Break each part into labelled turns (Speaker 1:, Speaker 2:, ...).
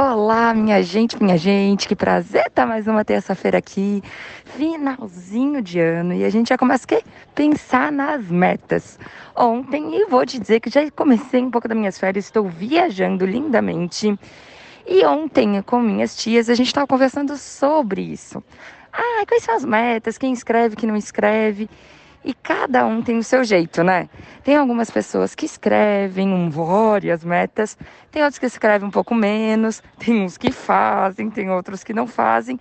Speaker 1: Olá, minha gente, minha gente, que prazer estar mais uma terça-feira aqui, finalzinho de ano, e a gente já começa a pensar nas metas. Ontem, e vou te dizer que já comecei um pouco das minhas férias, estou viajando lindamente, e ontem, com minhas tias, a gente estava conversando sobre isso. Ah, quais são as metas, quem escreve, quem não escreve, e cada um tem o seu jeito, né? Tem algumas pessoas que escrevem um várias metas, tem outros que escrevem um pouco menos, tem uns que fazem, tem outros que não fazem.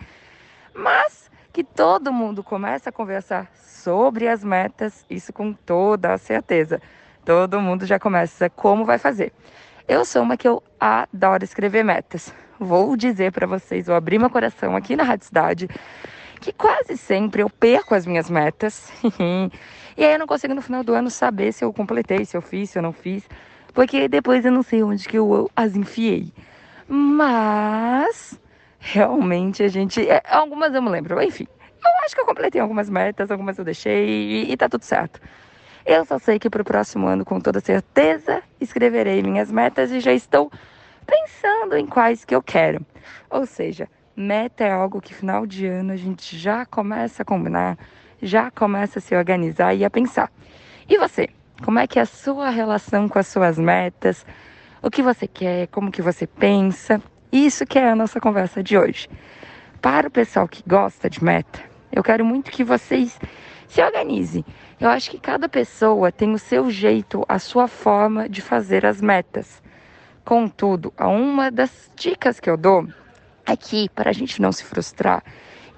Speaker 1: Mas que todo mundo começa a conversar sobre as metas, isso com toda a certeza. Todo mundo já começa como vai fazer. Eu sou uma que eu adoro escrever metas. Vou dizer para vocês, vou abrir meu coração aqui na Rádio Cidade que quase sempre eu perco as minhas metas. e aí eu não consigo no final do ano saber se eu completei, se eu fiz, se eu não fiz. Porque depois eu não sei onde que eu as enfiei. Mas realmente a gente. É, algumas eu me lembro, enfim. Eu acho que eu completei algumas metas, algumas eu deixei e, e tá tudo certo. Eu só sei que para o próximo ano, com toda certeza, escreverei minhas metas e já estou pensando em quais que eu quero. Ou seja, Meta é algo que final de ano a gente já começa a combinar, já começa a se organizar e a pensar. E você? Como é que é a sua relação com as suas metas? O que você quer? Como que você pensa? Isso que é a nossa conversa de hoje. Para o pessoal que gosta de meta, eu quero muito que vocês se organizem. Eu acho que cada pessoa tem o seu jeito, a sua forma de fazer as metas. Contudo, uma das dicas que eu dou aqui para a gente não se frustrar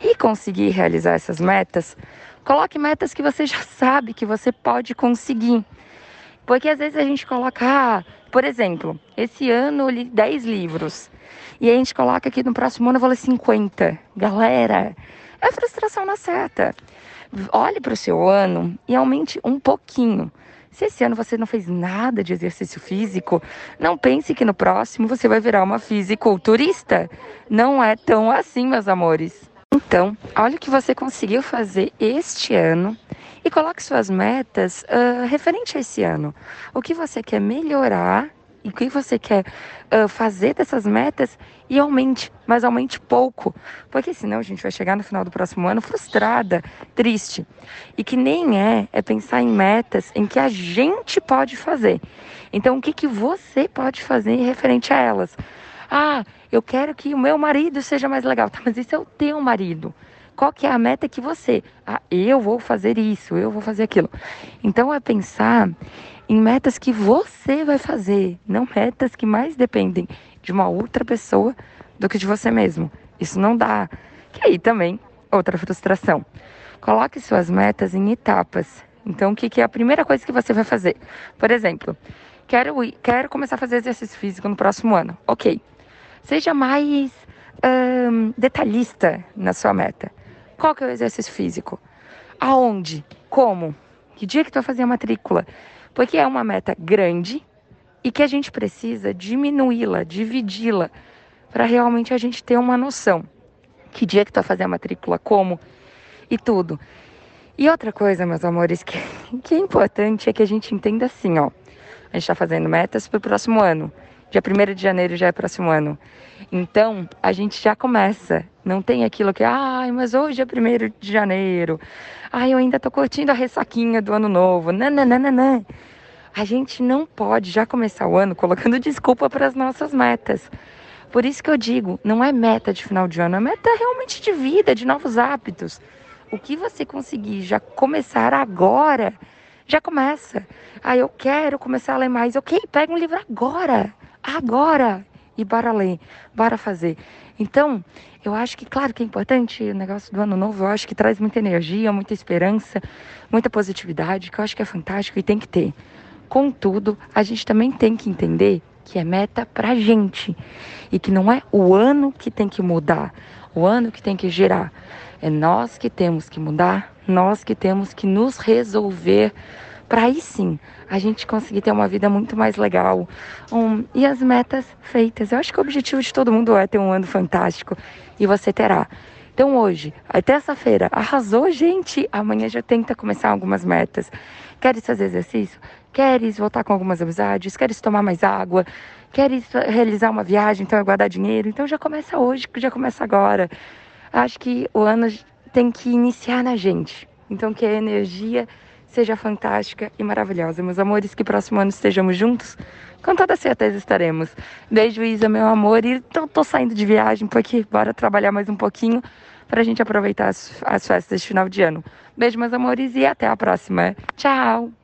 Speaker 1: e conseguir realizar essas metas, coloque metas que você já sabe que você pode conseguir. Porque às vezes a gente coloca, ah, por exemplo, esse ano eu li 10 livros. E a gente coloca aqui no próximo ano eu vou ler 50. Galera, é frustração na certa. Olhe para o seu ano e aumente um pouquinho. Se esse ano você não fez nada de exercício físico, não pense que no próximo você vai virar uma fisiculturista. Não é tão assim, meus amores. Então, olha o que você conseguiu fazer este ano e coloque suas metas uh, referente a esse ano. O que você quer melhorar e o que você quer uh, fazer dessas metas e aumente, mas aumente pouco, porque senão a gente vai chegar no final do próximo ano frustrada, triste. E que nem é, é pensar em metas em que a gente pode fazer. Então, o que, que você pode fazer referente a elas? Ah, eu quero que o meu marido seja mais legal. Tá, mas isso é o teu marido. Qual que é a meta que você? Ah, eu vou fazer isso, eu vou fazer aquilo. Então é pensar em metas que você vai fazer, não metas que mais dependem de uma outra pessoa do que de você mesmo. Isso não dá. Que aí também outra frustração. Coloque suas metas em etapas. Então, o que, que é a primeira coisa que você vai fazer? Por exemplo, quero, quero começar a fazer exercício físico no próximo ano. Ok. Seja mais detalhista na sua meta. Qual que é o exercício físico? Aonde? Como? Que dia que tu vai fazer a matrícula? Porque é uma meta grande e que a gente precisa diminuí-la, dividi-la, para realmente a gente ter uma noção. Que dia que tu vai fazer a matrícula, como e tudo. E outra coisa, meus amores, que, que é importante é que a gente entenda assim, ó. A gente está fazendo metas para o próximo ano. Dia 1 de janeiro já é próximo ano. Então, a gente já começa. Não tem aquilo que, ai, mas hoje é 1 de janeiro. Ai, eu ainda tô curtindo a ressaquinha do ano novo. Não. A gente não pode já começar o ano colocando desculpa para as nossas metas. Por isso que eu digo, não é meta de final de ano, é meta realmente de vida, de novos hábitos. O que você conseguir já começar agora, já começa. Ah, eu quero começar a ler mais. Ok, pega um livro agora. Agora. E bora ler, bora fazer. Então, eu acho que, claro que é importante o negócio do ano novo, eu acho que traz muita energia, muita esperança, muita positividade, que eu acho que é fantástico e tem que ter. Contudo, a gente também tem que entender que é meta pra gente e que não é o ano que tem que mudar, o ano que tem que girar. É nós que temos que mudar, nós que temos que nos resolver para aí sim a gente conseguir ter uma vida muito mais legal um, e as metas feitas. Eu acho que o objetivo de todo mundo é ter um ano fantástico e você terá. Então hoje, a terça-feira, arrasou, gente. Amanhã já tenta começar algumas metas. Quer fazer exercício? Queres voltar com algumas amizades? Queres tomar mais água? Queres realizar uma viagem? Então é guardar dinheiro? Então já começa hoje, já começa agora. Acho que o ano tem que iniciar na gente. Então que a energia seja fantástica e maravilhosa. Meus amores, que próximo ano estejamos juntos. Com toda certeza estaremos. Beijo, Isa, meu amor. E então tô saindo de viagem porque bora trabalhar mais um pouquinho para a gente aproveitar as, as festas de final de ano. Beijo, meus amores, e até a próxima. Tchau!